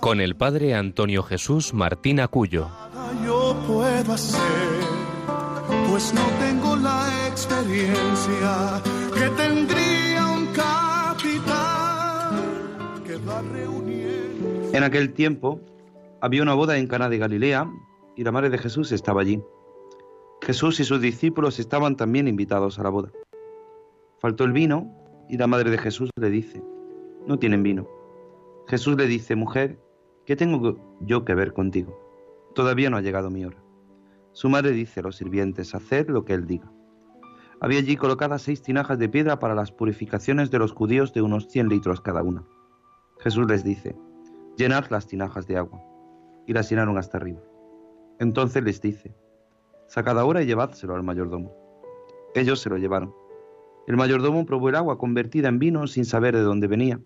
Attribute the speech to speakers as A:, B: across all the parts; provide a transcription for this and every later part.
A: con el padre Antonio Jesús Martín Acuyo.
B: Yo puedo hacer, pues no tengo la experiencia que tendría un capitán que va reuniendo.
C: En aquel tiempo había una boda en Cana de Galilea y la madre de Jesús estaba allí. Jesús y sus discípulos estaban también invitados a la boda. Faltó el vino y la madre de Jesús le dice, no tienen vino. Jesús le dice, mujer, ¿qué tengo yo que ver contigo? Todavía no ha llegado mi hora. Su madre dice a los sirvientes, haced lo que él diga. Había allí colocadas seis tinajas de piedra para las purificaciones de los judíos de unos 100 litros cada una. Jesús les dice, llenad las tinajas de agua. Y las llenaron hasta arriba. Entonces les dice, sacad ahora y llevádselo al mayordomo. Ellos se lo llevaron. El mayordomo probó el agua convertida en vino sin saber de dónde venía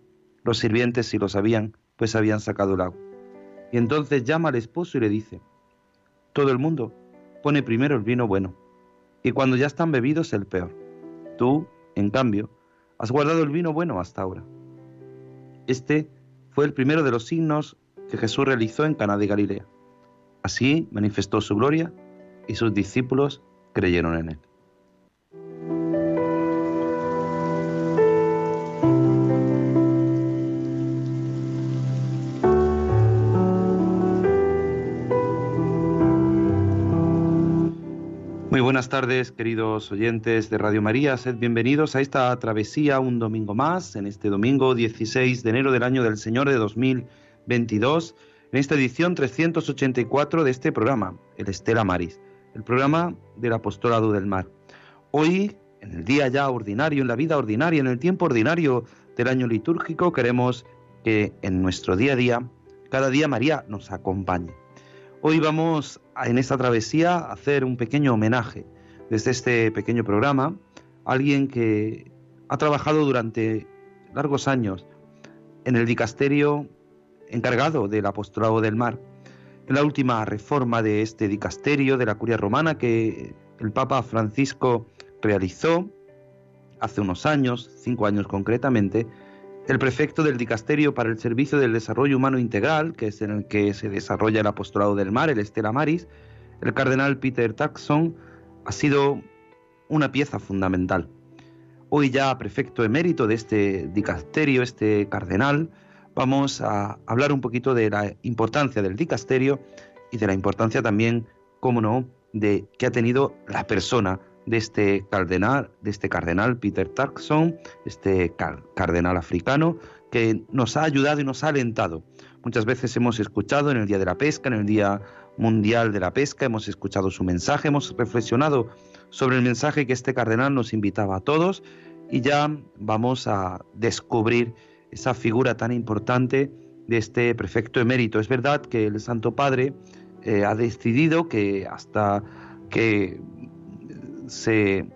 C: los sirvientes sí lo sabían, pues habían sacado el agua. Y entonces llama al esposo y le dice, todo el mundo pone primero el vino bueno, y cuando ya están bebidos el peor. Tú, en cambio, has guardado el vino bueno hasta ahora. Este fue el primero de los signos que Jesús realizó en Caná de Galilea. Así manifestó su gloria y sus discípulos creyeron en él. Buenas tardes, queridos oyentes de Radio María. Sed bienvenidos a esta travesía un domingo más, en este domingo 16 de enero del año del Señor de 2022, en esta edición 384 de este programa, el Estela Maris, el programa del Apostolado del Mar. Hoy, en el día ya ordinario, en la vida ordinaria, en el tiempo ordinario del año litúrgico, queremos que en nuestro día a día, cada día María nos acompañe. Hoy vamos en esta travesía hacer un pequeño homenaje desde este pequeño programa a alguien que ha trabajado durante largos años en el dicasterio encargado del apostolado del mar. En la última reforma de este dicasterio de la curia romana que el Papa Francisco realizó hace unos años, cinco años concretamente, el prefecto del Dicasterio para el Servicio del Desarrollo Humano Integral, que es en el que se desarrolla el apostolado del mar, el Estela Maris, el cardenal Peter Taxon, ha sido una pieza fundamental. Hoy ya prefecto emérito de este dicasterio, este cardenal, vamos a hablar un poquito de la importancia del dicasterio y de la importancia también, cómo no, de que ha tenido la persona de este cardenal, de este cardenal Peter Turkson, este cardenal africano, que nos ha ayudado y nos ha alentado. Muchas veces hemos escuchado en el Día de la Pesca, en el Día Mundial de la Pesca, hemos escuchado su mensaje, hemos reflexionado sobre el mensaje que este cardenal nos invitaba a todos y ya vamos a descubrir esa figura tan importante de este prefecto emérito. Es verdad que el Santo Padre eh, ha decidido que hasta que se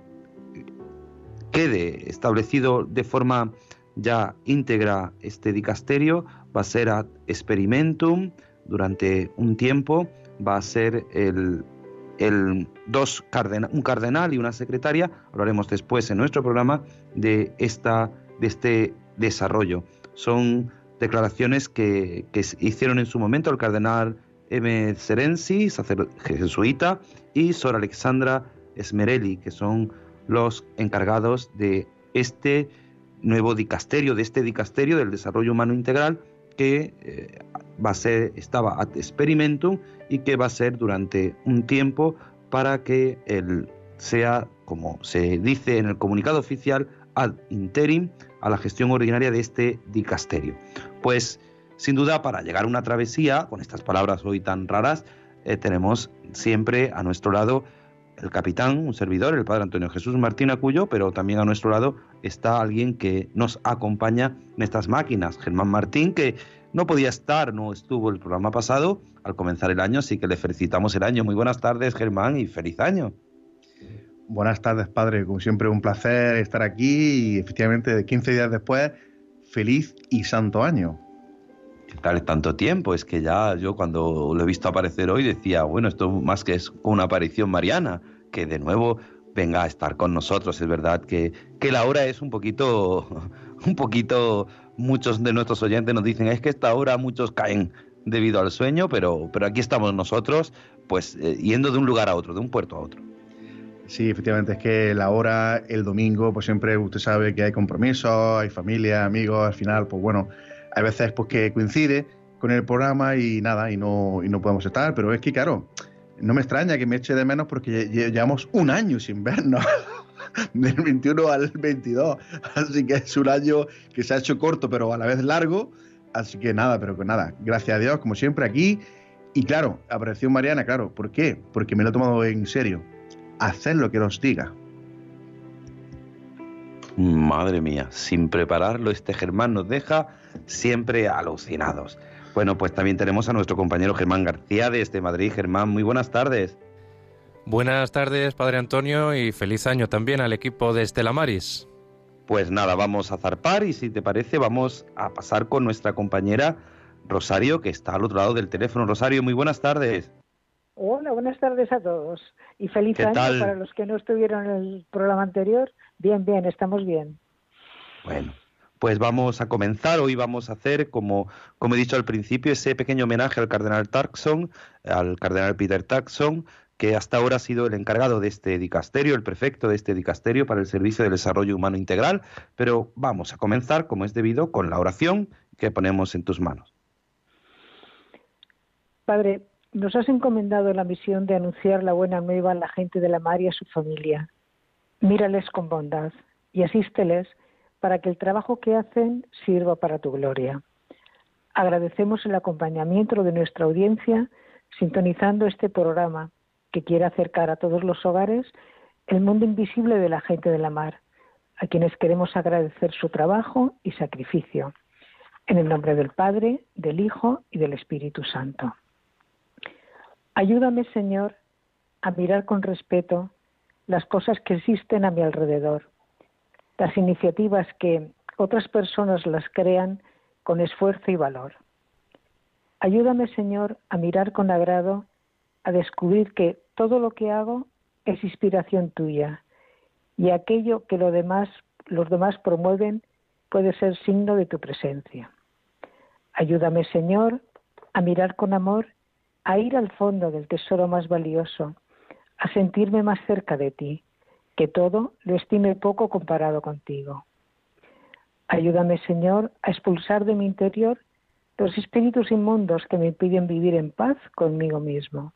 C: quede establecido de forma ya íntegra este dicasterio, va a ser ad experimentum durante un tiempo, va a ser el, dos un cardenal y una secretaria, hablaremos después en nuestro programa de, esta, de este desarrollo. Son declaraciones que, que hicieron en su momento el cardenal M. Serenzi, jesuita, y Sor Alexandra Esmerelli, que son los encargados de este nuevo dicasterio, de este dicasterio del desarrollo humano integral que eh, va a ser, estaba ad experimentum y que va a ser durante un tiempo para que él sea, como se dice en el comunicado oficial, ad interim a la gestión ordinaria de este dicasterio. Pues sin duda para llegar a una travesía, con estas palabras hoy tan raras, eh, tenemos siempre a nuestro lado el capitán, un servidor, el padre Antonio Jesús Martín Acuyo, pero también a nuestro lado está alguien que nos acompaña en estas máquinas, Germán Martín, que no podía estar, no estuvo el programa pasado al comenzar el año, así que le felicitamos el año. Muy buenas tardes, Germán, y feliz año.
D: Buenas tardes, padre. Como siempre, un placer estar aquí y efectivamente, 15 días después, feliz y santo año.
C: ¿Qué tal tanto tiempo? Es que ya yo cuando lo he visto aparecer hoy decía, bueno, esto más que es una aparición mariana, que de nuevo venga a estar con nosotros. Es verdad que, que la hora es un poquito, un poquito, muchos de nuestros oyentes nos dicen, es que esta hora muchos caen debido al sueño, pero, pero aquí estamos nosotros, pues eh, yendo de un lugar a otro, de un puerto a otro.
D: Sí, efectivamente, es que la hora, el domingo, pues siempre usted sabe que hay compromisos, hay familia, amigos, al final, pues bueno, hay veces pues que coincide con el programa y nada, y no, y no podemos estar, pero es que claro, no me extraña que me eche de menos porque llevamos un año sin vernos. del 21 al 22. Así que es un año que se ha hecho corto, pero a la vez largo. Así que nada, pero que nada. Gracias a Dios, como siempre, aquí. Y claro, apareció Mariana, claro. ¿Por qué? Porque me lo he tomado en serio hacer lo que nos diga.
C: Madre mía, sin prepararlo, este Germán nos deja siempre alucinados. Bueno, pues también tenemos a nuestro compañero Germán García desde Madrid. Germán, muy buenas tardes.
A: Buenas tardes, Padre Antonio, y feliz año también al equipo de Estela Maris.
C: Pues nada, vamos a zarpar y si te parece vamos a pasar con nuestra compañera Rosario, que está al otro lado del teléfono. Rosario, muy buenas tardes.
E: Hola, buenas tardes a todos y feliz año para los que no estuvieron en el programa anterior. Bien, bien, estamos bien.
C: Bueno, pues vamos a comenzar. Hoy vamos a hacer, como, he dicho al principio, ese pequeño homenaje al cardenal Tarkson, al cardenal Peter Tarkson, que hasta ahora ha sido el encargado de este dicasterio, el prefecto de este dicasterio para el Servicio de Desarrollo Humano Integral. Pero vamos a comenzar, como es debido, con la oración que ponemos en tus manos.
E: Padre, nos has encomendado la misión de anunciar la buena nueva a la gente de la mar y a su familia. Mírales con bondad y asísteles para que el trabajo que hacen sirva para tu gloria. Agradecemos el acompañamiento de nuestra audiencia sintonizando este programa que quiere acercar a todos los hogares el mundo invisible de la gente de la mar, a quienes queremos agradecer su trabajo y sacrificio. En el nombre del Padre, del Hijo y del Espíritu Santo. Ayúdame, Señor, a mirar con respeto las cosas que existen a mi alrededor, las iniciativas que otras personas las crean con esfuerzo y valor. Ayúdame, Señor, a mirar con agrado, a descubrir que todo lo que hago es inspiración tuya y aquello que demás, los demás promueven puede ser signo de tu presencia. Ayúdame, Señor, a mirar con amor a ir al fondo del tesoro más valioso, a sentirme más cerca de ti, que todo lo estime poco comparado contigo. Ayúdame, Señor, a expulsar de mi interior los espíritus inmundos que me impiden vivir en paz conmigo mismo.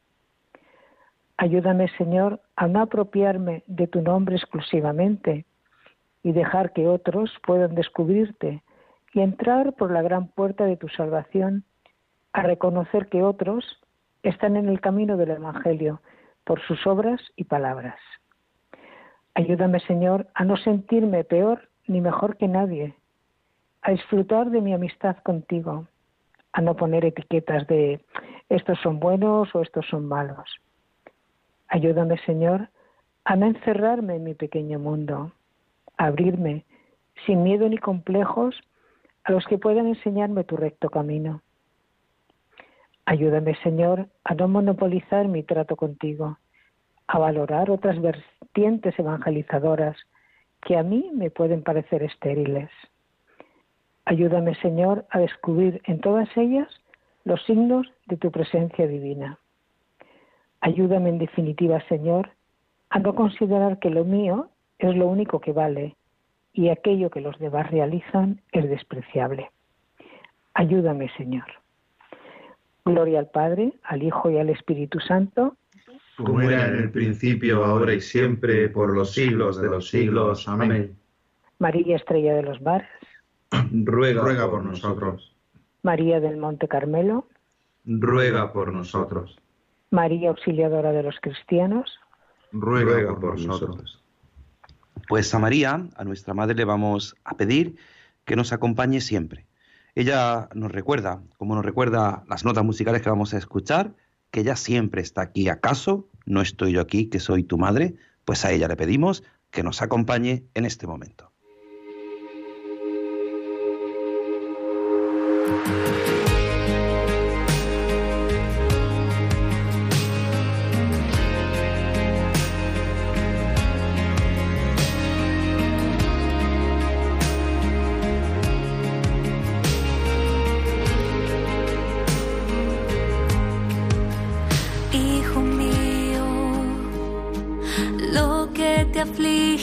E: Ayúdame, Señor, a no apropiarme de tu nombre exclusivamente y dejar que otros puedan descubrirte y entrar por la gran puerta de tu salvación, a reconocer que otros están en el camino del Evangelio por sus obras y palabras. Ayúdame, Señor, a no sentirme peor ni mejor que nadie, a disfrutar de mi amistad contigo, a no poner etiquetas de estos son buenos o estos son malos. Ayúdame, Señor, a no encerrarme en mi pequeño mundo, a abrirme sin miedo ni complejos a los que puedan enseñarme tu recto camino. Ayúdame, Señor, a no monopolizar mi trato contigo, a valorar otras vertientes evangelizadoras que a mí me pueden parecer estériles. Ayúdame, Señor, a descubrir en todas ellas los signos de tu presencia divina. Ayúdame, en definitiva, Señor, a no considerar que lo mío es lo único que vale y aquello que los demás realizan es despreciable. Ayúdame, Señor. Gloria al Padre, al Hijo y al Espíritu Santo.
F: Como era en el principio, ahora y siempre, por los siglos de los siglos. Amén.
E: María Estrella de los Mares.
F: Ruega, ruega por nosotros.
E: María del Monte Carmelo.
F: Ruega por nosotros.
E: María Auxiliadora de los Cristianos.
F: Ruega, por, nosotros.
C: Pues a María, a nuestra Madre, le vamos a pedir que nos acompañe siempre
G: Ella nos recuerda, como nos recuerda las notas musicales que vamos a escuchar, que ella siempre está aquí. ¿Acaso no estoy yo aquí, que soy tu madre? Pues a ella le pedimos que nos acompañe en este momento.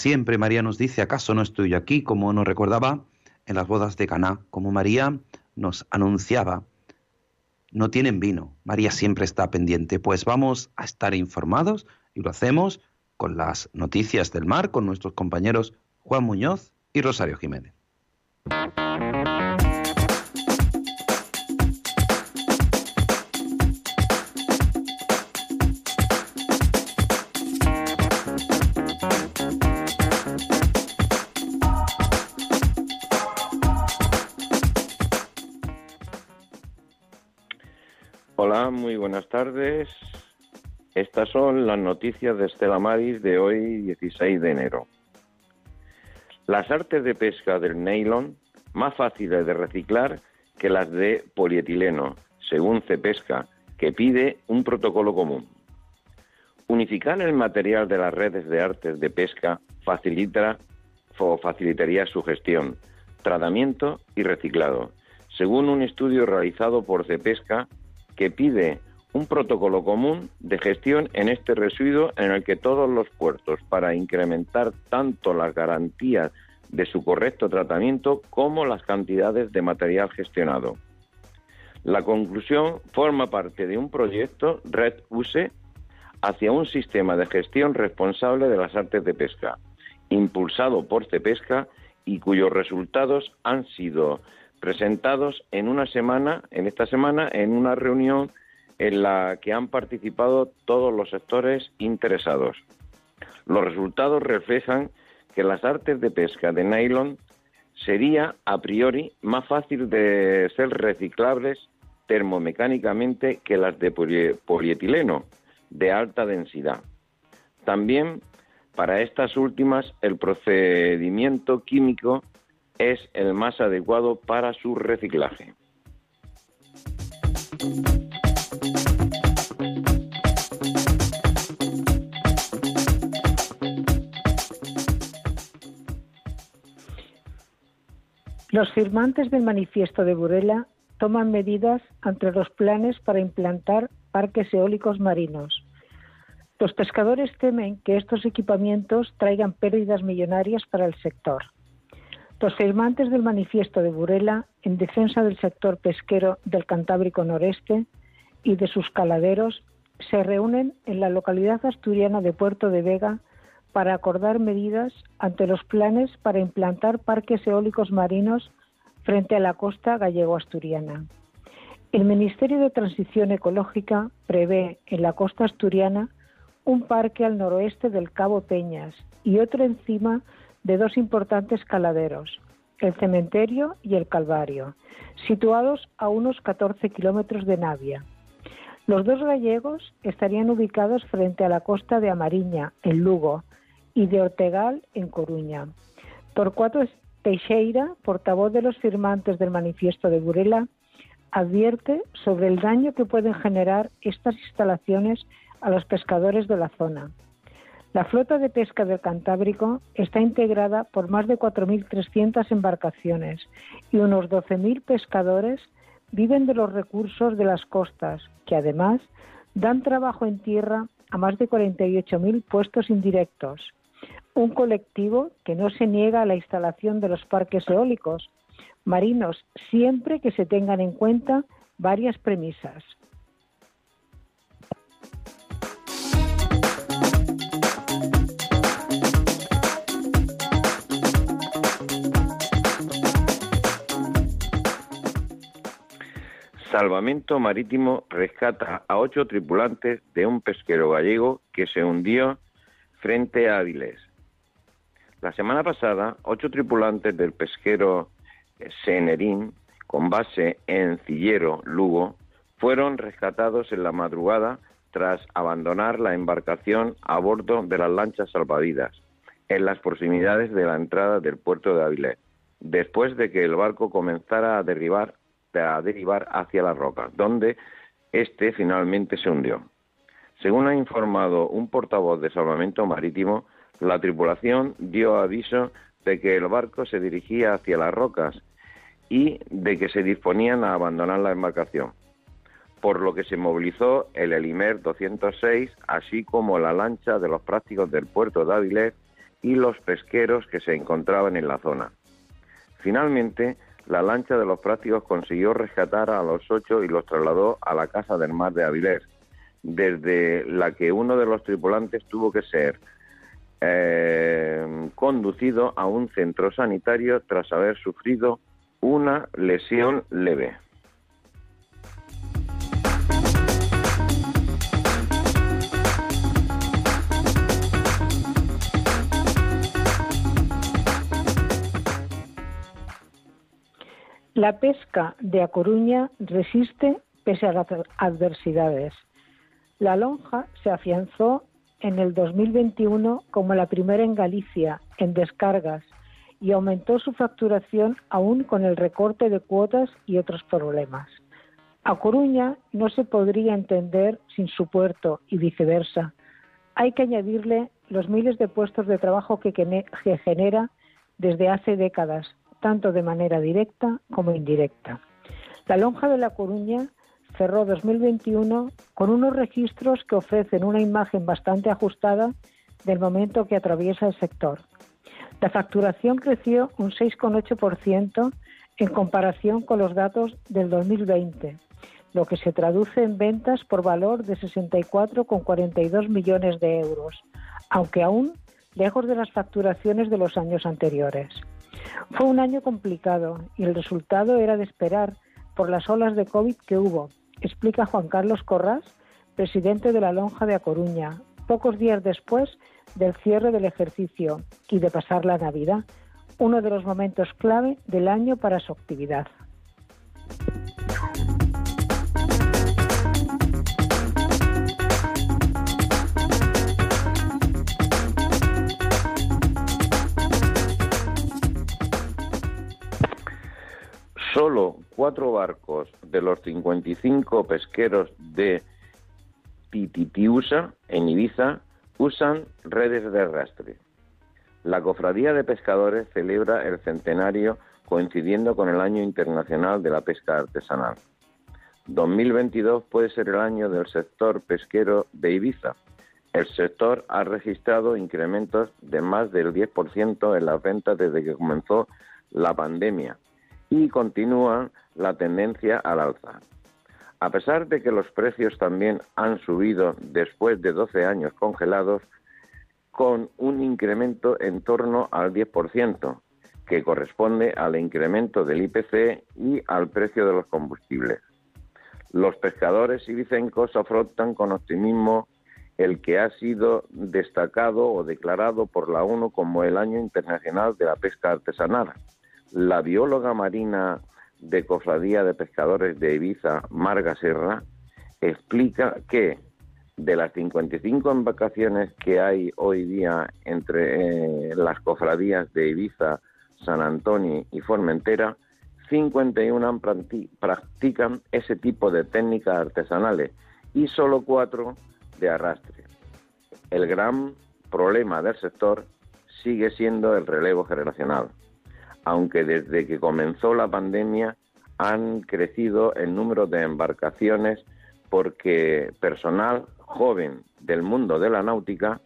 G: siempre María nos dice, ¿acaso no estoy aquí? Como nos recordaba en las bodas de Caná, como María nos anunciaba, no tienen vino. María siempre está pendiente. Pues vamos a estar informados y lo hacemos con las noticias del mar, con nuestros compañeros Juan Muñoz y Rosario Jiménez.
H: Buenas tardes. Estas son las noticias de Estela Maris de hoy, 16 de enero. Las artes de pesca del nylon más fáciles de reciclar que las de polietileno, según Cepesca, que pide un protocolo común. Unificar el material de las redes de artes de pesca facilita facilitaría su gestión, tratamiento y reciclado, según un estudio realizado por Cepesca que pide un protocolo común de gestión en este residuo en el que todos los puertos, para incrementar tanto las garantías de su correcto tratamiento como las cantidades de material gestionado. La conclusión forma parte de un proyecto Red USE hacia un sistema de gestión responsable de las artes de pesca, impulsado por Cepesca y cuyos resultados han sido presentados en una semana, en esta semana, en una reunión en la que han participado todos los sectores interesados. Los resultados reflejan que las artes de pesca de nylon sería a priori más fácil de ser reciclables termomecánicamente que las de polietileno de alta densidad. También para estas últimas el procedimiento químico es el más adecuado para su reciclaje.
E: Los firmantes del manifiesto de Burela toman medidas ante los planes para implantar parques eólicos marinos. Los pescadores temen que estos equipamientos traigan pérdidas millonarias para el sector. Los firmantes del manifiesto de Burela en defensa del sector pesquero del Cantábrico Noreste y de sus caladeros se reúnen en la localidad asturiana de Puerto de Vega para acordar medidas ante los planes para implantar parques eólicos marinos frente a la costa gallego-asturiana. El Ministerio de Transición Ecológica prevé en la costa asturiana un parque al noroeste del Cabo Peñas y otro encima de dos importantes caladeros, el cementerio y el Calvario, situados a unos 14 kilómetros de Navia. Los dos gallegos estarían ubicados frente a la costa de Amariña, en Lugo, y de Ortegal, en Coruña. Torcuato Teixeira, portavoz de los firmantes del manifiesto de Burela, advierte sobre el daño que pueden generar estas instalaciones a los pescadores de la zona. La flota de pesca del Cantábrico está integrada por más de 4.300 embarcaciones y unos 12.000 pescadores viven de los recursos de las costas, que además dan trabajo en tierra a más de 48.000 puestos indirectos. Un colectivo que no se niega a la instalación de los parques eólicos marinos siempre que se tengan en cuenta varias premisas.
H: Salvamento Marítimo rescata a ocho tripulantes de un pesquero gallego que se hundió frente a Avilés. La semana pasada, ocho tripulantes del pesquero Senerín, con base en Cillero, Lugo, fueron rescatados en la madrugada tras abandonar la embarcación a bordo de las lanchas salvavidas en las proximidades de la entrada del puerto de Avilés, después de que el barco comenzara a derribar a derivar hacia las rocas, donde este finalmente se hundió. Según ha informado un portavoz de salvamento marítimo, la tripulación dio aviso de que el barco se dirigía hacia las rocas y de que se disponían a abandonar la embarcación, por lo que se movilizó el Elimer 206, así como la lancha de los prácticos del puerto de Avilés y los pesqueros que se encontraban en la zona. Finalmente, la lancha de los prácticos consiguió rescatar a los ocho y los trasladó a la casa del mar de Avilés, desde la que uno de los tripulantes tuvo que ser eh, conducido a un centro sanitario tras haber sufrido una lesión leve.
E: La pesca de A Coruña resiste pese a las adversidades. La lonja se afianzó en el 2021 como la primera en Galicia en descargas y aumentó su facturación aún con el recorte de cuotas y otros problemas. A Coruña no se podría entender sin su puerto y viceversa. Hay que añadirle los miles de puestos de trabajo que, genera desde hace décadas, tanto de manera directa como indirecta. La lonja de La Coruña cerró 2021 con unos registros que ofrecen una imagen bastante ajustada del momento que atraviesa el sector. La facturación creció un 6,8% en comparación con los datos del 2020, lo que se traduce en ventas por valor de 64,42 millones de euros, aunque aún lejos de las facturaciones de los años anteriores. Fue un año complicado y el resultado era de esperar por las olas de COVID que hubo, explica Juan Carlos Corrás, presidente de la Lonja de A Coruña, pocos días después del cierre del ejercicio y de pasar la Navidad, uno de los momentos clave del año para su actividad.
H: Solo cuatro barcos de los 55 pesqueros de Tititiusa, en Ibiza, usan redes de arrastre. La Cofradía de Pescadores celebra el centenario coincidiendo con el Año Internacional de la Pesca Artesanal. 2022 puede ser el año del sector pesquero de Ibiza. El sector ha registrado incrementos de más del 10% en las ventas desde que comenzó la pandemia y continúa la tendencia al alza. A pesar de que los precios también han subido después de 12 años congelados, con un incremento en torno al 10%, que corresponde al incremento del IPC y al precio de los combustibles. Los pescadores ibicencos afrontan con optimismo el que ha sido destacado o declarado por la ONU como el Año Internacional de la Pesca Artesanal. La bióloga marina de Cofradía de Pescadores de Ibiza, Marga Serra, explica que de las 55 embarcaciones que hay hoy día entre eh, las cofradías de Ibiza, San Antonio y Formentera, 51 practican ese tipo de técnicas artesanales y solo cuatro de arrastre. El gran problema del sector sigue siendo el relevo generacional aunque desde que comenzó la pandemia han crecido el número de embarcaciones porque personal joven del mundo de la náutica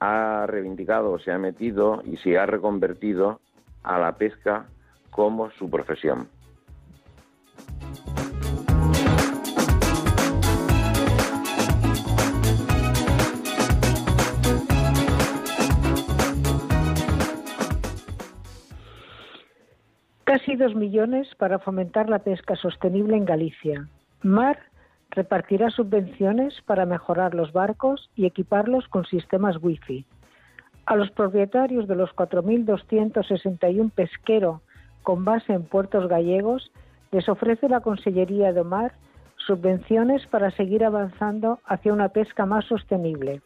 H: ha reivindicado, se ha metido y se ha reconvertido a la pesca como su profesión.
E: Casi dos millones para fomentar la pesca sostenible en Galicia. Mar repartirá subvenciones para mejorar los barcos y equiparlos con sistemas Wi-Fi. A los propietarios de los 4.261 pesqueros con base en puertos gallegos les ofrece la Consellería de Mar subvenciones para seguir avanzando hacia una pesca más sostenible.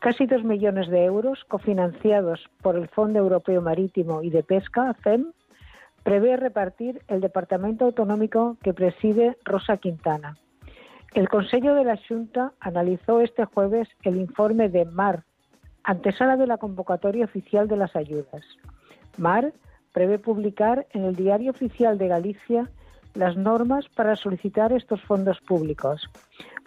E: Casi dos millones de euros cofinanciados por el Fondo Europeo Marítimo y de Pesca, FEM, prevé repartir el Departamento Autonómico que preside Rosa Quintana. El Consejo de la Junta analizó este jueves el informe de MAR, antesala de la convocatoria oficial de las ayudas. MAR prevé publicar en el Diario Oficial de Galicia las normas para solicitar estos fondos públicos.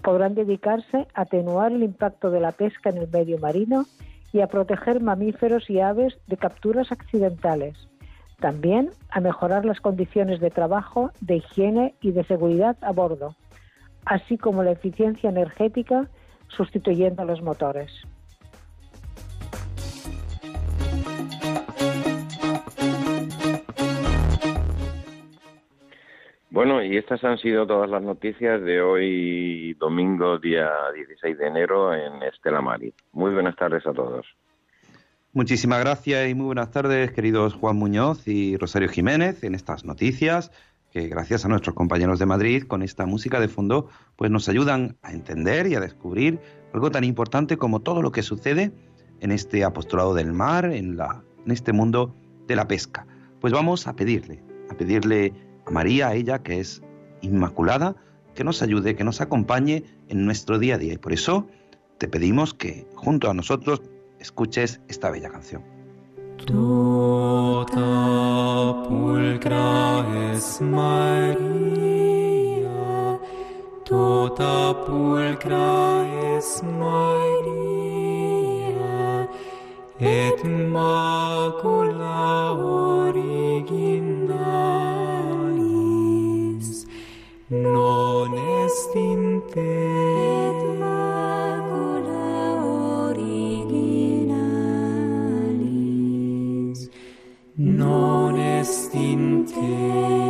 E: Podrán dedicarse a atenuar el impacto de la pesca en el medio marino y a proteger mamíferos y aves de capturas accidentales también a mejorar las condiciones de trabajo, de higiene y de seguridad a bordo, así como la eficiencia energética sustituyendo los motores.
H: Bueno, y estas han sido todas las noticias de hoy, domingo, día 16 de enero, en Estela Mari. Muy buenas tardes a todos.
C: Muchísimas gracias y muy buenas tardes, queridos Juan Muñoz y Rosario Jiménez, en estas noticias que gracias a nuestros compañeros de Madrid, con esta música de fondo, pues nos ayudan a entender y a descubrir algo tan importante como todo lo que sucede en este apostolado del mar, en, la, en este mundo de la pesca. Pues vamos a pedirle, a pedirle a María, a ella que es inmaculada, que nos ayude, que nos acompañe en nuestro día a día. Y por eso te pedimos que junto a nosotros escuches esta bella canción.
G: Tota pulcra es Maria, tota pulcra es Maria, et macula originalis, non est in te. In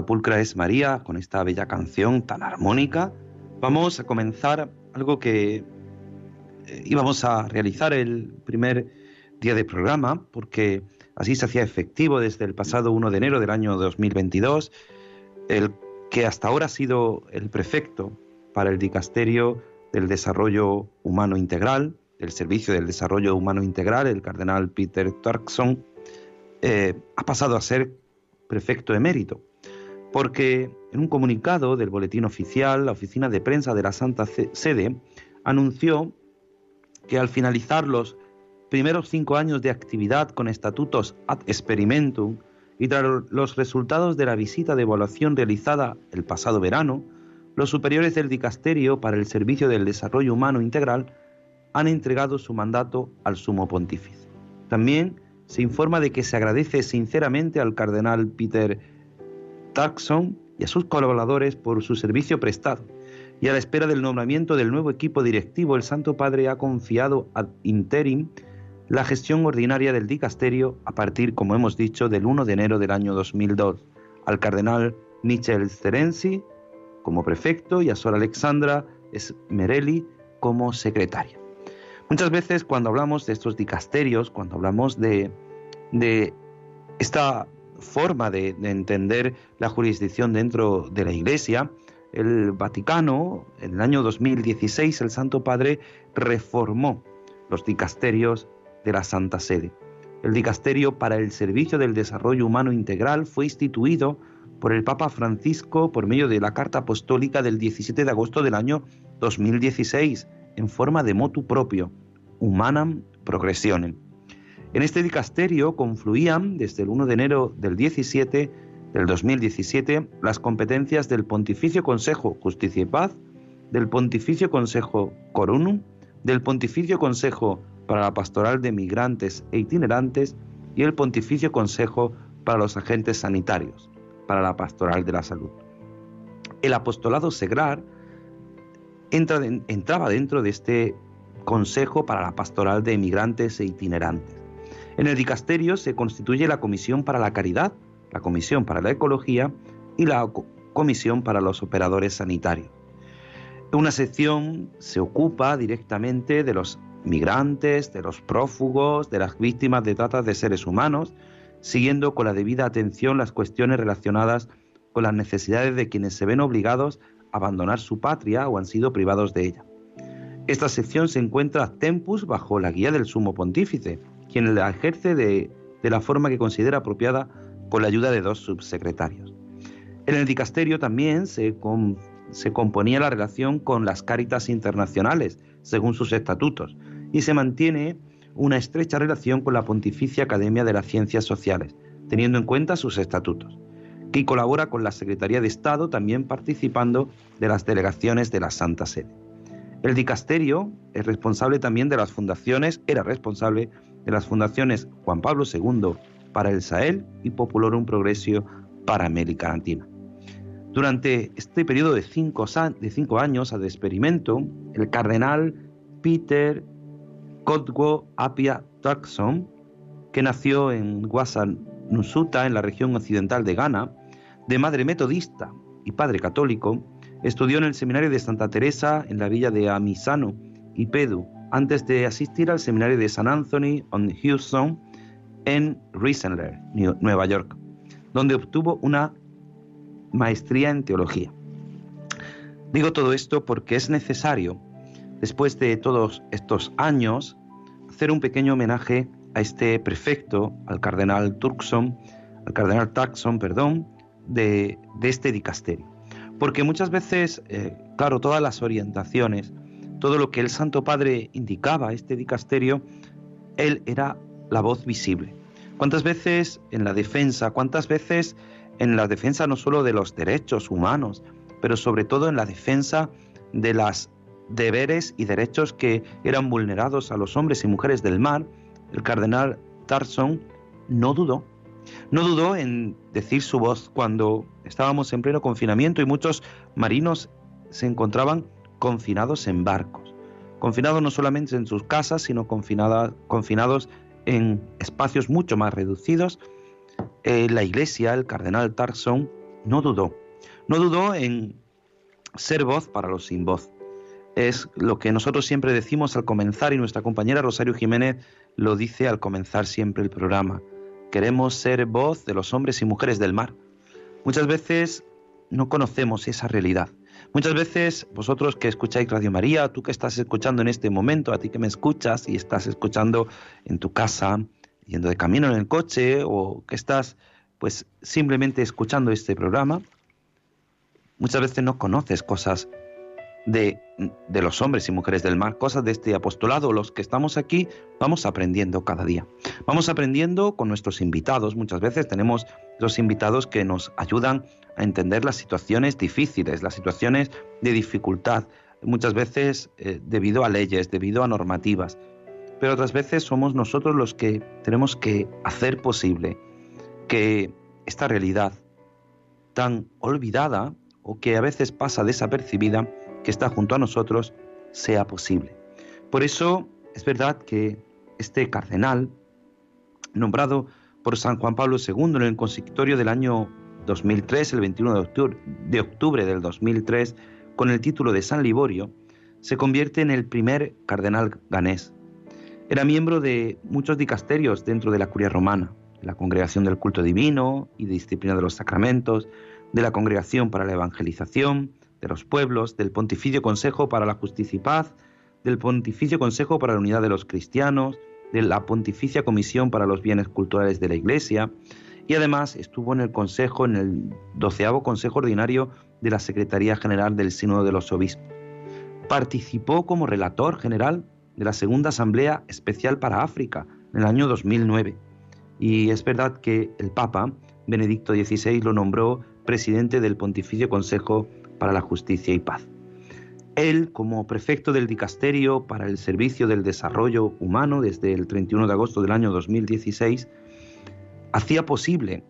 C: Pulcra es María, con esta bella canción tan armónica. Vamos a comenzar algo que eh, íbamos a realizar el primer día de programa, porque así se hacía efectivo desde el pasado 1 de enero del año 2022, el que hasta ahora ha sido el prefecto para el Dicasterio del Desarrollo Humano Integral, del Servicio del Desarrollo Humano Integral, el cardenal Peter Turkson, eh, ha pasado a ser prefecto emérito, porque en un comunicado del boletín oficial, la oficina de prensa de la Santa Sede anunció que al finalizar los primeros cinco años de actividad con estatutos ad experimentum y tras los resultados de la visita de evaluación realizada el pasado verano, los superiores del Dicasterio para el Servicio del Desarrollo Humano Integral han entregado su mandato al sumo pontífice. También se informa de que se agradece sinceramente al cardenal Peter Turkson y a sus colaboradores por su servicio prestado. Y a la espera del nombramiento del nuevo equipo directivo, el Santo Padre ha confiado ad interim la gestión ordinaria del dicasterio a partir, como hemos dicho, del 1 de enero del año 2002, al cardenal Michel Sterenzi como prefecto y a Sor Alexandra Smerelli como secretaria. Muchas veces cuando hablamos de estos dicasterios, cuando hablamos de, de esta forma de, de entender la jurisdicción dentro de la Iglesia, el Vaticano, en el año 2016, el Santo Padre reformó los dicasterios de la Santa Sede. El dicasterio para el Servicio del Desarrollo Humano Integral fue instituido por el Papa Francisco por medio de la Carta Apostólica del 17 de agosto del año 2016, en forma de motu propio, Humanam Progressionem. En este dicasterio confluían desde el 1 de enero del 17 del 2017 las competencias del Pontificio Consejo Justicia y Paz, del Pontificio Consejo Coronum, del Pontificio Consejo para la Pastoral de Migrantes e Itinerantes y el Pontificio Consejo para los Agentes Sanitarios, para la Pastoral de la Salud. El apostolado seglar entraba dentro de este Consejo para la Pastoral de Migrantes e Itinerantes. En el dicasterio se constituye la Comisión para la Caridad, la Comisión para la Ecología y la Co- Comisión para los Operadores Sanitarios. Una sección se ocupa directamente de los migrantes, de los prófugos, de las víctimas de trata de seres humanos, siguiendo con la debida atención las cuestiones relacionadas con las necesidades de quienes se ven obligados a abandonar su patria o han sido privados de ella. Esta sección se encuentra tempus bajo la guía del sumo pontífice, quien la ejerce de, de la forma que considera apropiada con la ayuda de dos subsecretarios. En el dicasterio también se, com- se componía la relación con las cáritas internacionales, según sus estatutos, y se mantiene una estrecha relación con la Pontificia Academia de las Ciencias Sociales, teniendo en cuenta sus estatutos, que colabora con la Secretaría de Estado, también participando de las delegaciones de la Santa Sede. El dicasterio es responsable también de las fundaciones, era responsable de las fundaciones Juan Pablo II para el Sahel y Populorum Progressio para América Latina. Durante este periodo de cinco, años de experimento, el cardenal Peter Codwo Apia Tucson, que nació en Guasanusuta, en la región occidental de Ghana, de madre metodista y padre católico, estudió en el seminario de Santa Teresa en la villa de Amisano y Pedu, antes de asistir al seminario de San Anthony on Hudson en New- Nueva York, donde obtuvo una maestría en teología. Digo todo esto porque es necesario, después de todos estos años, hacer un pequeño homenaje a este prefecto, al cardenal Turkson, al cardenal Taxon, perdón, de, de este dicasterio. Porque muchas veces, eh, claro, todas las orientaciones, todo lo que el Santo Padre indicaba este dicasterio, él era la voz visible. ¿Cuántas veces en la defensa, cuántas veces en la defensa no solo de los derechos humanos, pero sobre todo en la defensa de los deberes y derechos que eran vulnerados a los hombres y mujeres del mar, el cardenal Tarson no dudó. No dudó en decir su voz cuando estábamos en pleno confinamiento y muchos marinos se encontraban confinados en barcos. Confinados no solamente en sus casas, sino confinados en espacios mucho más reducidos. Eh, la iglesia, el cardenal Tarson, no dudó. No dudó en ser voz para los sin voz. Es lo que nosotros siempre decimos al comenzar y nuestra compañera Rosario Jiménez lo dice al comenzar siempre el programa. Queremos ser voz de los hombres y mujeres del mar. Muchas veces no conocemos esa realidad. Muchas veces vosotros que escucháis Radio María, tú que estás escuchando en este momento, a ti que me escuchas y estás escuchando en tu casa, yendo de camino en el coche o que estás pues simplemente escuchando este programa, muchas veces no conoces cosas de, los hombres y mujeres del mar, cosas de este apostolado. Los que estamos aquí vamos aprendiendo cada día. Vamos aprendiendo con nuestros invitados. Muchas veces tenemos los invitados que nos ayudan a entender las situaciones difíciles, las situaciones de dificultad, muchas veces eh, debido a leyes, debido a normativas. Pero otras veces somos nosotros los que tenemos que hacer posible que esta realidad tan olvidada o que a veces pasa desapercibida, que está junto a nosotros, sea posible. Por eso es verdad que este cardenal, nombrado por San Juan Pablo II en el consistorio del año 2003, el 21 de octubre, de octubre del 2003, con el título de San Liborio, se convierte en el primer cardenal ganés. Era miembro de muchos dicasterios dentro de la curia romana, la Congregación del Culto Divino y de Disciplina de los Sacramentos, de la Congregación para la Evangelización, de los pueblos, del Pontificio Consejo para la Justicia y Paz, del Pontificio Consejo para la Unidad de los Cristianos, de la Pontificia Comisión para los Bienes Culturales de la Iglesia, y además estuvo en el Consejo, en el doceavo Consejo Ordinario de la Secretaría General del Sínodo de los Obispos. Participó como relator general de la Segunda Asamblea Especial para África en el año 2009. Y es verdad que el Papa, Benedicto XVI, lo nombró presidente del Pontificio Consejo para la Justicia y Paz. Él, como prefecto del Dicasterio para el Servicio del Desarrollo Humano desde el 31 de agosto del año 2016, hacía posible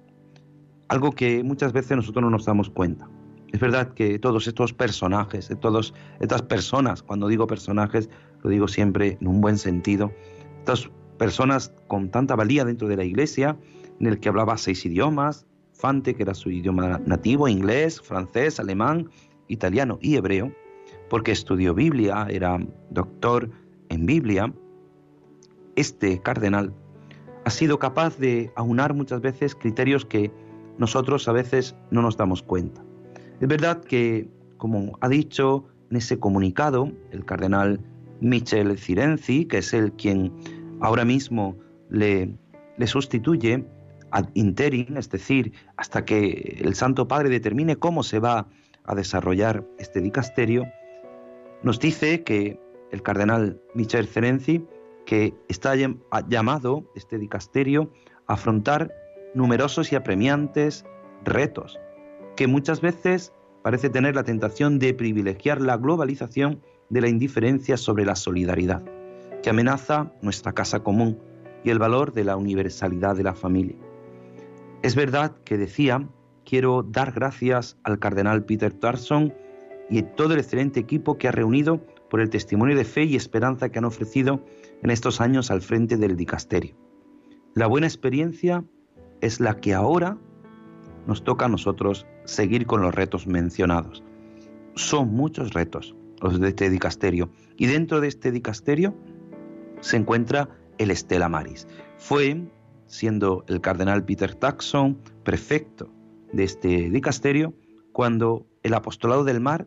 C: algo que muchas veces nosotros no nos damos cuenta. Es verdad que todos estos personajes, todas estas personas, cuando digo personajes, lo digo siempre en un buen sentido, estas personas con tanta valía dentro de la iglesia, en el que hablaba seis idiomas, Fante, que era su idioma nativo, inglés, francés, alemán, italiano y hebreo, porque estudió Biblia, era doctor en Biblia, este cardenal ha sido capaz de aunar muchas veces criterios que nosotros a veces no nos damos cuenta. Es verdad que, como ha dicho en ese comunicado el cardenal Michel Cirenzi, que es el quien ahora mismo le, le sustituye ad interim, es decir, hasta que el Santo Padre determine cómo se va a desarrollar este dicasterio, nos dice que el cardenal Michel Cirenzi que está llamado este dicasterio a afrontar numerosos y apremiantes retos, que muchas veces parece tener la tentación de privilegiar la globalización de la indiferencia sobre la solidaridad, que amenaza nuestra casa común y el valor de la universalidad de la familia. Es verdad que decía, quiero dar gracias al cardenal Peter Tarson y todo el excelente equipo que ha reunido por el testimonio de fe y esperanza que han ofrecido en estos años al frente del dicasterio. La buena experiencia es la que ahora nos toca a nosotros seguir con los retos mencionados. Son muchos retos los de este dicasterio y dentro de este dicasterio se encuentra el Estela Maris. Fue, siendo el cardenal Peter Taxon prefecto de este dicasterio, cuando el apostolado del mar,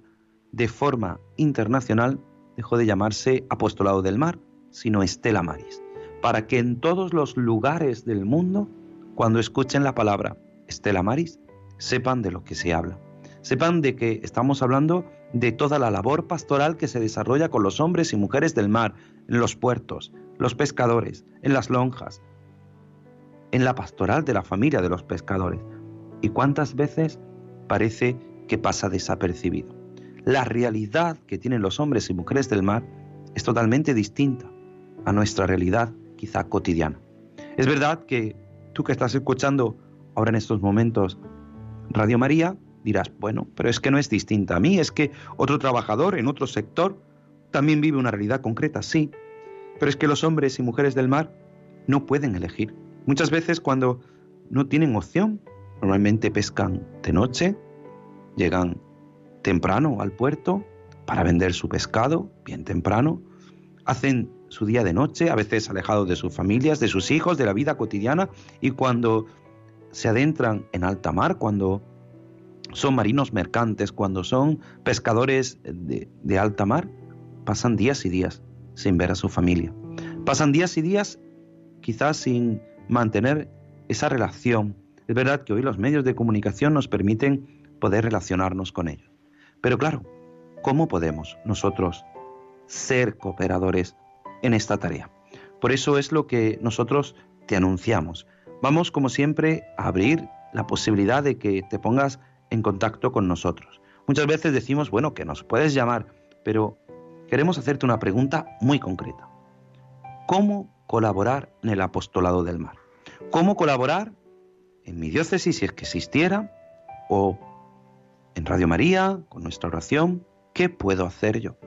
C: de forma internacional, dejó de llamarse apostolado del mar sino Estela Maris, para que en todos los lugares del mundo, cuando escuchen la palabra Estela Maris, sepan de lo que se habla. Sepan de que estamos hablando de toda la labor pastoral que se desarrolla con los hombres y mujeres del mar, en los puertos, los pescadores, en las lonjas, en la pastoral de la familia de los pescadores. ¿Y cuántas veces parece que pasa desapercibido? La realidad que tienen los hombres y mujeres del mar es totalmente distinta a nuestra realidad quizá cotidiana. Es verdad que tú que estás escuchando ahora en estos momentos Radio María, dirás, bueno, pero es que no es distinta a mí, es que otro trabajador en otro sector también vive una realidad concreta, sí, pero es que los hombres y mujeres del mar no pueden elegir. Muchas veces cuando no tienen opción, normalmente pescan de noche, llegan temprano al puerto para vender su pescado, bien temprano, hacen su día de noche, a veces alejados de sus familias, de sus hijos, de la vida cotidiana, y cuando se adentran en alta mar, cuando son marinos mercantes, cuando son pescadores de, de alta mar, pasan días y días sin ver a su familia. Pasan días y días quizás sin mantener esa relación. Es verdad que hoy los medios de comunicación nos permiten poder relacionarnos con ellos. Pero claro, ¿cómo podemos nosotros ser cooperadores en esta tarea. Por eso es lo que nosotros te anunciamos. Vamos, como siempre, a abrir la posibilidad de que te pongas en contacto con nosotros. Muchas veces decimos, bueno, que nos puedes llamar, pero queremos hacerte una pregunta muy concreta. ¿Cómo colaborar en el apostolado del mar? ¿Cómo colaborar en mi diócesis si es que existiera? ¿O en Radio María, con nuestra oración? ¿Qué puedo hacer yo?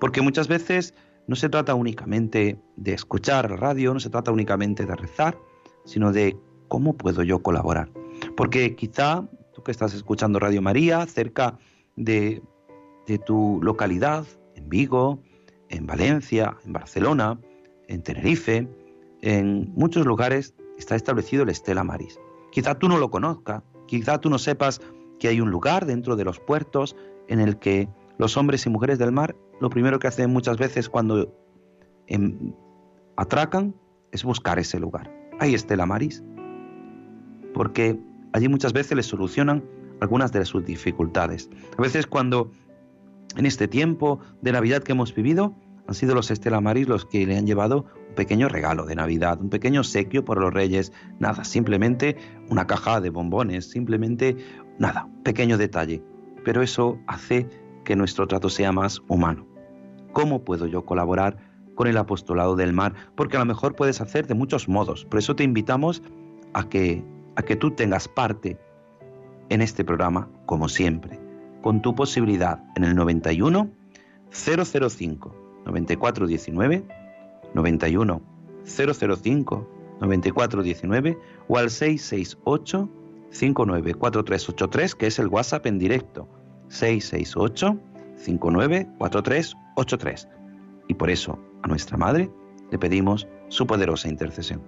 C: Porque muchas veces no se trata únicamente de escuchar radio, no se trata únicamente de rezar, sino de cómo puedo yo colaborar. Porque quizá tú que estás escuchando Radio María, cerca de, de tu localidad, en Vigo, en Valencia, en Barcelona, en Tenerife, en muchos lugares está establecido el Estela Maris. Quizá tú no lo conozcas, quizá tú no sepas que hay un lugar dentro de los puertos en el que los hombres y mujeres del mar lo primero que hacen muchas veces cuando em, atracan es buscar ese lugar. Está el Maris. Porque allí muchas veces les solucionan algunas de sus dificultades. A veces cuando en este tiempo de Navidad que hemos vivido, han sido los Estela Maris los que le han llevado un pequeño regalo de Navidad, un pequeño sequio por los reyes, nada, simplemente una caja de bombones, simplemente nada, pequeño detalle. Pero eso hace que nuestro trato sea más humano. ¿Cómo puedo yo colaborar con el apostolado del mar? Porque a lo mejor puedes hacer de muchos modos. Por eso te invitamos a que, a que tú tengas parte en este programa, como siempre, con tu posibilidad en el 91 005 9419 91 005 9419 o al 668 594383 que es el WhatsApp en directo 668 594383. Y por eso, a nuestra Madre, le pedimos su poderosa intercesión.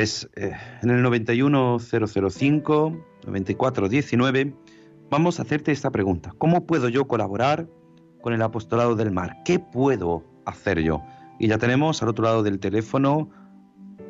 C: Pues eh, en el 91005 9419 vamos a hacerte esta pregunta. ¿Cómo puedo yo colaborar con el apostolado del mar? ¿Qué puedo hacer yo? Y ya tenemos al otro lado del teléfono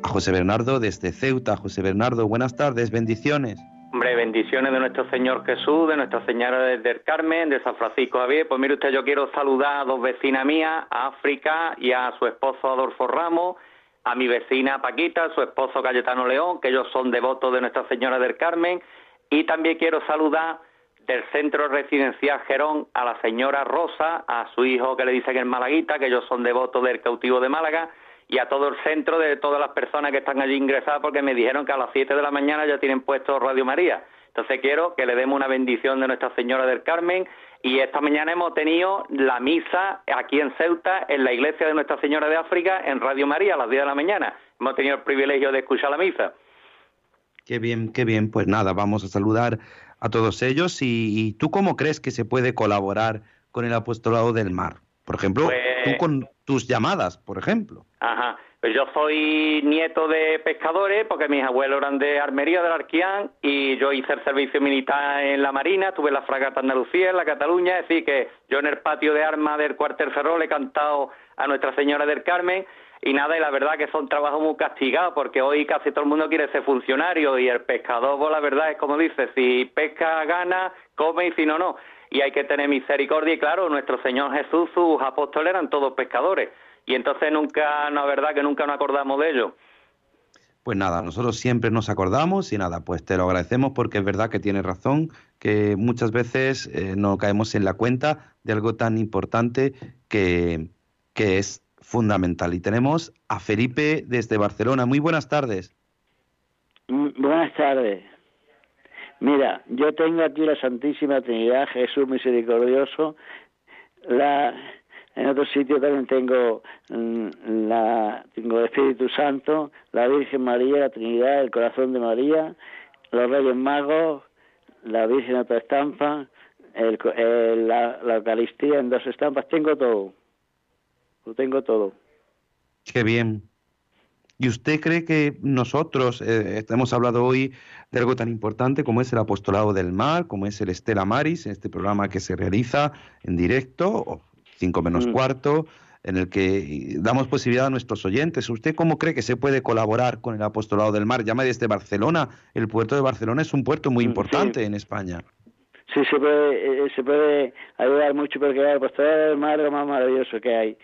C: a José Bernardo desde Ceuta. José Bernardo, buenas tardes, bendiciones.
I: Hombre, bendiciones de nuestro Señor Jesús, de Nuestra Señora del Carmen, de San Francisco Javier. Pues mire usted, yo quiero saludar a dos vecinas mías, a África y a su esposo Adolfo Ramos, a mi vecina Paquita, su esposo Cayetano León, que ellos son devotos de Nuestra Señora del Carmen. Y también quiero saludar del Centro Residencial Gerón a la señora Rosa, a su hijo que le dicen el Malaguita, que ellos son devotos del cautivo de Málaga, y a todo el centro de todas las personas que están allí ingresadas, porque me dijeron que a las 7 de la mañana ya tienen puesto Radio María. Entonces quiero que le demos una bendición de Nuestra Señora del Carmen y esta mañana hemos tenido la misa aquí en Ceuta, en la iglesia de Nuestra Señora de África, en Radio María, a las 10 de la mañana. Hemos tenido el privilegio de escuchar la misa.
C: Qué bien, qué bien. Pues nada, vamos a saludar a todos ellos. ¿Y, y tú cómo crees que se puede colaborar con el apostolado del mar? Por ejemplo,
I: Pues-
C: tú con tus llamadas, por ejemplo.
I: Ajá. Pues yo soy nieto de pescadores, porque mis abuelos eran de Armería, del Arquián, y yo hice el servicio militar en la Marina, tuve la fragata Andalucía, en la Cataluña, es decir, que yo en el patio de armas del cuartel Ferrol he cantado a Nuestra Señora del Carmen, y nada, y la verdad que son trabajos muy castigados, porque hoy casi todo el mundo quiere ser funcionario, y el pescador, pues la verdad es como dice, si pesca, gana, come, y si no, no. Y hay que tener misericordia, y claro, nuestro Señor Jesús, sus apóstoles eran todos pescadores y entonces nunca, la verdad que nunca nos acordamos de ello.
C: Pues nada, nosotros siempre nos acordamos y nada, pues te lo agradecemos porque es verdad que tienes razón, que muchas veces eh, no caemos en la cuenta de algo tan importante que, que es fundamental. Y tenemos a Felipe desde Barcelona. Muy buenas tardes.
J: Mm, Buenas tardes. Mira, yo tengo aquí la Santísima Trinidad, Jesús Misericordioso. La, en otro sitio también tengo mm, la tengo el Espíritu Santo, la Virgen María, la Trinidad, el Corazón de María, los Reyes Magos, la Virgen en otra estampa, el, el- la, la Eucaristía en dos estampas. Tengo todo. Lo tengo todo.
C: Qué bien. ¿Y usted cree que nosotros, eh, hemos hablado hoy de algo tan importante como es el apostolado del mar, como es el Estela Maris, este programa que se realiza en directo, 5 menos
J: Mm.
C: cuarto, en el que damos posibilidad a nuestros oyentes. ¿Usted cómo cree que se puede colaborar con el Apostolado del Mar? Llama desde Barcelona. El puerto de Barcelona es un puerto muy
J: Mm,
C: importante
J: sí.
C: en España.
J: Sí, se puede, eh, se puede ayudar mucho porque el apostolado del mar es lo más maravilloso que hay.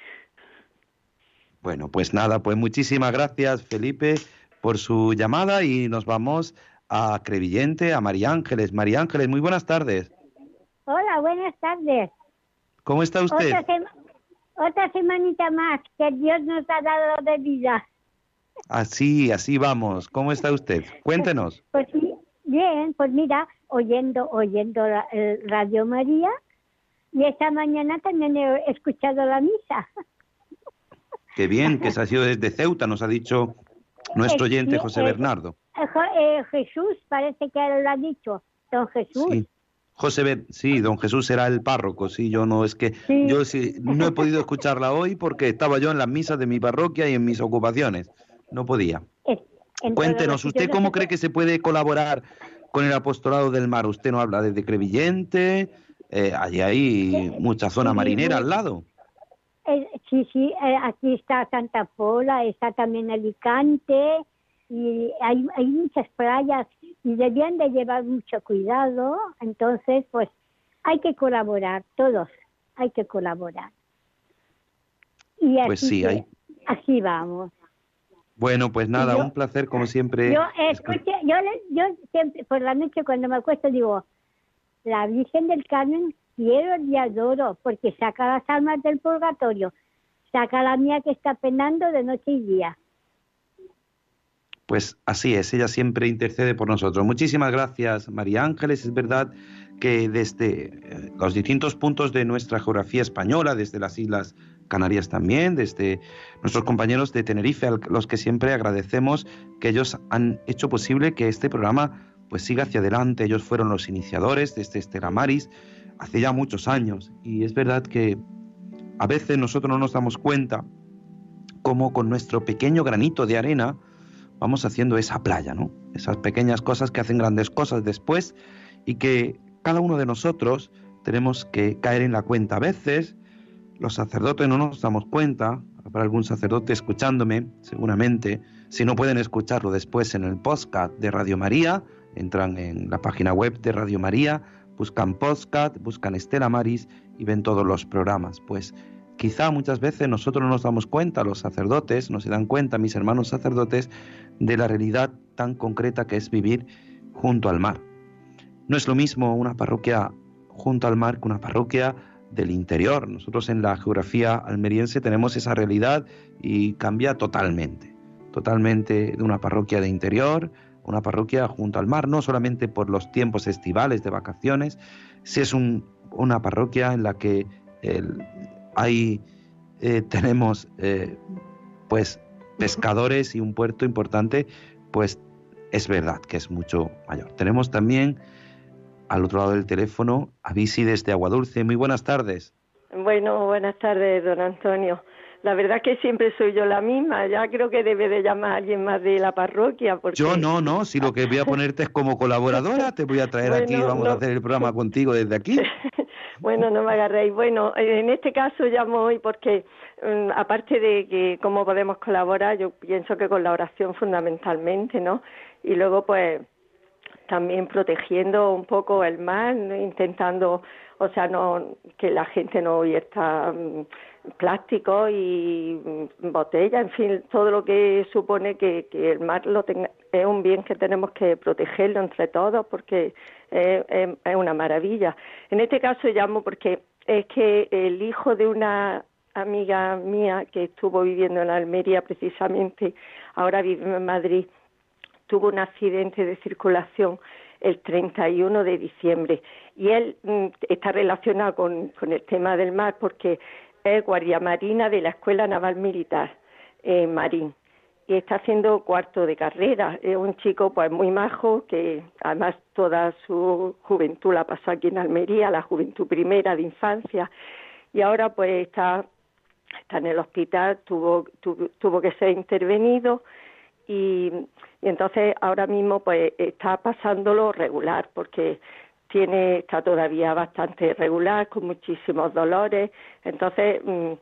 C: Bueno, pues nada, pues muchísimas gracias, Felipe, por su llamada y nos vamos a Crevillente, a María Ángeles. María Ángeles, muy buenas tardes.
K: Hola, buenas tardes.
C: ¿Cómo está usted?
K: Otra, sema- otra semanita más que Dios nos ha dado de vida.
C: Así, así vamos. ¿Cómo está usted? Cuéntenos.
K: Pues sí, bien, pues mira, oyendo, oyendo el Radio María y esta mañana también he escuchado la misa.
C: Qué bien, que se ha sido desde Ceuta, nos ha dicho nuestro
K: Eh,
C: oyente José
K: eh,
C: Bernardo.
K: Eh, eh, Jesús, parece que lo ha dicho, don Jesús.
C: Sí. José Ber- sí, don Jesús era el párroco, sí, yo no, es que
K: Sí.
C: yo sí, no he podido escucharla hoy porque estaba yo en las misas de mi parroquia y en mis ocupaciones. No podía.
K: Eh, en
C: Cuéntenos, ¿usted cómo cree que se puede colaborar con el apostolado del mar? Usted no habla desde Crevillente, eh, allí hay mucha zona marinera al lado.
K: Eh, sí, sí, eh, aquí está Santa Pola, está también Alicante y hay, hay muchas playas y debían de llevar mucho cuidado, entonces pues hay que colaborar, todos hay que colaborar. Y
C: Pues
K: así
C: sí,
K: que
C: hay-
K: así vamos.
C: Bueno, pues nada,
K: yo-
C: un placer como siempre.
K: Yo escuché, yo, yo siempre por la noche cuando me acuesto digo, la Virgen del Carmen quiero y adoro porque saca las almas del purgatorio, saca la mía que está penando de noche y día.
C: Pues así es, ella siempre intercede por nosotros. Muchísimas gracias, María Ángeles. Es verdad que desde eh, los distintos puntos de nuestra geografía española, desde las Islas Canarias también, desde nuestros compañeros de Tenerife, a los que siempre agradecemos que ellos han hecho posible que este programa pues siga hacia adelante. Ellos fueron los iniciadores de este Maris hace ya muchos años. Y es verdad que a veces nosotros no nos damos cuenta cómo con nuestro pequeño granito de arena vamos haciendo esa playa, ¿no? Esas pequeñas cosas que hacen grandes cosas después y que cada uno de nosotros tenemos que caer en la cuenta. A veces los sacerdotes no nos damos cuenta, habrá algún sacerdote escuchándome, seguramente, si no pueden escucharlo después en el podcast de Radio María, entran en la página web de Radio María, buscan podcast, buscan Estela Maris y ven todos los programas. Pues quizá muchas veces nosotros no nos damos cuenta, los sacerdotes no se dan cuenta, mis hermanos sacerdotes, de la realidad tan concreta que es vivir junto al mar. No es lo mismo una parroquia junto al mar que una parroquia del interior. Nosotros en la geografía almeriense tenemos esa realidad y cambia totalmente, totalmente de una parroquia de interior a una parroquia junto al mar, no solamente por los tiempos estivales de vacaciones, si es un- una parroquia en la que el- hay, eh, tenemos eh, pues pescadores y un puerto importante, pues es verdad que es mucho mayor. Tenemos también al otro lado del teléfono a Visi desde Aguadulce. Muy buenas tardes.
L: Bueno, buenas tardes, don Antonio. La verdad que siempre soy yo la misma. Ya creo que debe de llamar a alguien más de la parroquia. Porque...
C: Yo no, no, si lo que voy a ponerte es como colaboradora, te voy a traer aquí,
L: Bueno,
C: vamos
L: no.
C: a hacer el programa contigo desde aquí.
L: Bueno, no me agarréis. Bueno, en este caso llamo hoy porque, mm, aparte de que cómo podemos colaborar, yo pienso que con la oración fundamentalmente, ¿no? Y luego, pues, también protegiendo un poco el mar, intentando, o sea, no que la gente no vierta mm, plástico y mm, botella, en fin, todo lo que supone que, que el mar lo tenga, es un bien que tenemos que protegerlo entre todos porque es una maravilla. En este caso llamo porque es que el hijo de una amiga mía que estuvo viviendo en Almería precisamente, ahora vive en Madrid, tuvo un accidente de circulación el 31 de diciembre. Y él mm, está relacionado con, el tema del mar porque es guardia marina de la Escuela Naval Militar en Marín. Y está haciendo cuarto de carrera. Es un chico pues muy majo que además toda su juventud la pasó aquí en Almería, la juventud primera de infancia. Y ahora pues está está en el hospital, tuvo tuvo, tuvo que ser intervenido y, y entonces ahora mismo pues está pasándolo regular porque tiene está todavía bastante regular, con muchísimos dolores. Entonces, mm,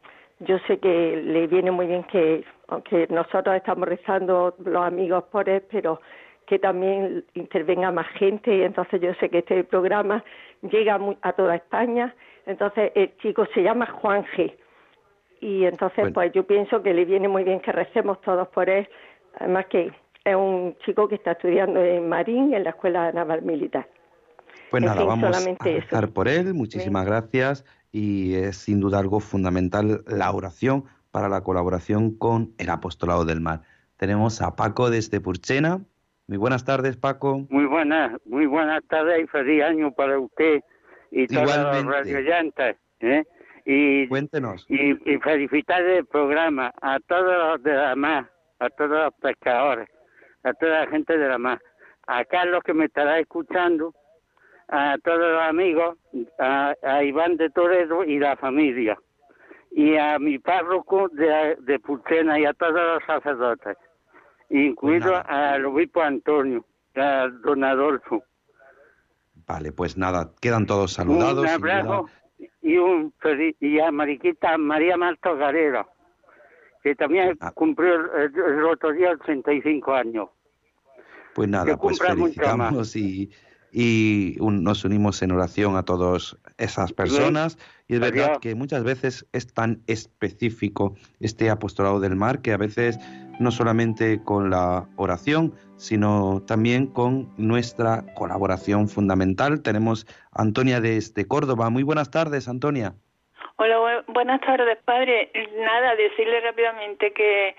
L: yo sé que le viene muy bien que, aunque nosotros estamos rezando los amigos por él, pero que también intervenga más gente y entonces yo sé que este programa llega mu- a toda España. Entonces el chico se llama Juan G. Y entonces
C: Bueno.
L: pues yo pienso que le viene muy bien que recemos todos por él. Además que es un chico que está estudiando en Marín, en la Escuela Naval Militar.
C: Pues
L: En
C: nada,
L: fin,
C: vamos a rezar por él. Muchísimas gracias y es sin duda algo fundamental la oración para la colaboración con el Apostolado del Mar. Tenemos a Paco desde Purchena. Muy buenas tardes, Paco.
M: Muy buenas, muy buenas tardes y feliz año para usted y todos los
C: Igualmente.
M: radioyantes. ¿eh? Y,
C: Cuéntenos.
M: y, y felicitar el programa a todos los de la mar, a todos los pescadores, a toda la gente de la mar, a Carlos que me estará escuchando, a todos los amigos, a, a Iván de Toledo y la familia, y a mi párroco de, de Pulsena y a todos los sacerdotes, incluido al obispo Antonio, a don Adolfo.
C: Vale, pues nada, quedan todos saludados.
M: Un abrazo y un feliz, y a Mariquita María Marta Garera, que también
C: Ah.
M: cumplió el, el otro día 85 años.
C: Pues nada,
M: Que
C: pues felicitamos y, y un- nos unimos en oración a todas esas personas. Y es verdad
M: Adiós.
C: que muchas veces es tan específico este apostolado del mar que a veces no solamente con la oración, sino también con nuestra colaboración fundamental. Tenemos a Antonia desde Córdoba. Muy buenas tardes, Antonia.
N: Hola, bu- buenas tardes, padre. Nada, decirle rápidamente que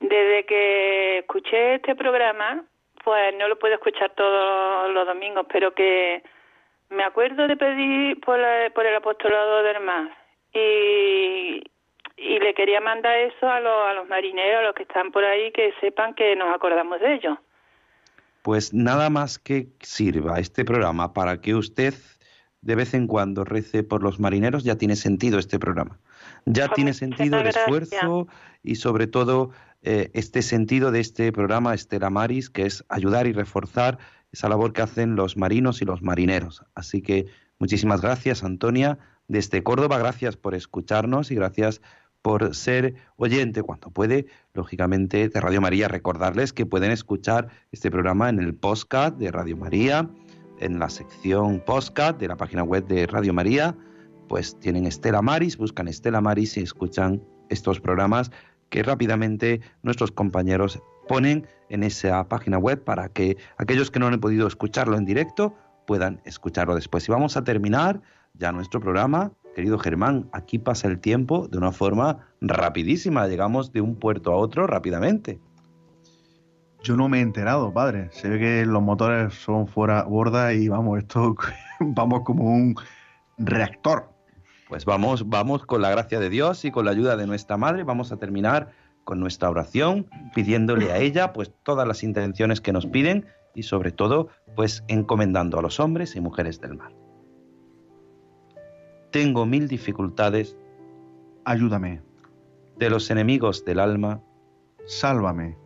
N: desde que escuché este programa, pues no lo puedo escuchar todos los domingos, pero que me acuerdo de pedir por, la- por el apostolado del mar y, y le quería mandar eso a los, a los marineros, a los que están por ahí, que sepan que nos acordamos de ellos.
C: Pues nada más que sirva este programa para que usted de vez en cuando rece por los marineros, ya tiene sentido este programa. Ya tiene sentido el
N: gracias.
C: esfuerzo y sobre todo eh, este sentido de este programa Estela Maris, que es ayudar y reforzar esa labor que hacen los marinos y los marineros. Así que muchísimas gracias, Antonia, desde Córdoba. Gracias por escucharnos y gracias por ser oyente cuando puede, lógicamente, de Radio María. Recordarles que pueden escuchar este programa en el podcast de Radio María, en la sección podcast de la página web de Radio María. Pues tienen Estela Maris, buscan Estela Maris y escuchan estos programas que rápidamente nuestros compañeros ponen en esa página web para que aquellos que no han podido escucharlo en directo puedan escucharlo después. Y vamos a terminar ya nuestro programa. Querido Germán, aquí pasa el tiempo de una forma rapidísima. Llegamos de un puerto a otro rápidamente.
D: Yo no me he enterado, padre. Se ve que los motores son fuera borda y vamos, esto vamos como un reactor.
C: Pues vamos, vamos con la gracia de Dios y con la ayuda de nuestra madre. Vamos a terminar con nuestra oración, pidiéndole a ella pues todas las intenciones que nos piden y sobre todo pues encomendando a los hombres y mujeres del mar. Tengo mil dificultades.
D: Ayúdame.
C: De los enemigos del alma.
D: Sálvame.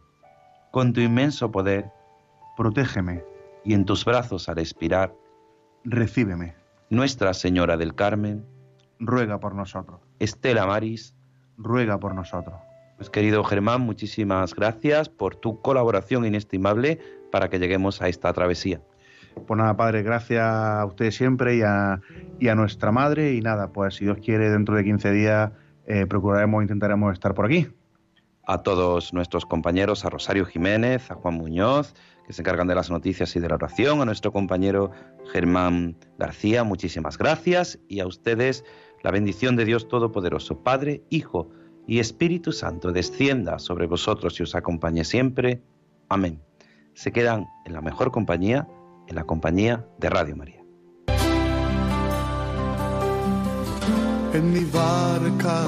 C: Con tu inmenso poder.
D: Protégeme.
C: Y en tus brazos al expirar.
D: Recíbeme.
C: Nuestra Señora del Carmen.
D: Ruega por nosotros.
C: Estela Maris.
D: Ruega por nosotros.
C: Pues querido Germán, muchísimas gracias por tu colaboración inestimable para que lleguemos a esta travesía.
D: Pues nada, padre, gracias a usted siempre y a, y a nuestra madre. Y nada, pues si Dios quiere, dentro de 15 días eh, procuraremos, intentaremos estar por aquí.
C: A todos nuestros compañeros, a Rosario Jiménez, a Juan Muñoz, que se encargan de las noticias y de la oración, a nuestro compañero Germán García, muchísimas gracias. Y a ustedes, la bendición de Dios Todopoderoso, Padre, Hijo y Espíritu Santo, descienda sobre vosotros y os acompañe siempre. Amén. Se quedan en la mejor compañía, en la compañía de Radio María.
B: En mi barca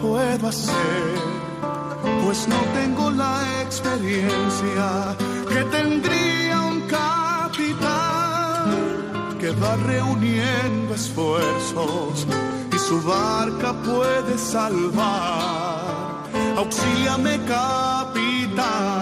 B: Puedo hacer, pues no tengo la experiencia que tendría un capitán que va reuniendo esfuerzos y su barca puede salvar. Auxíliame, capitán,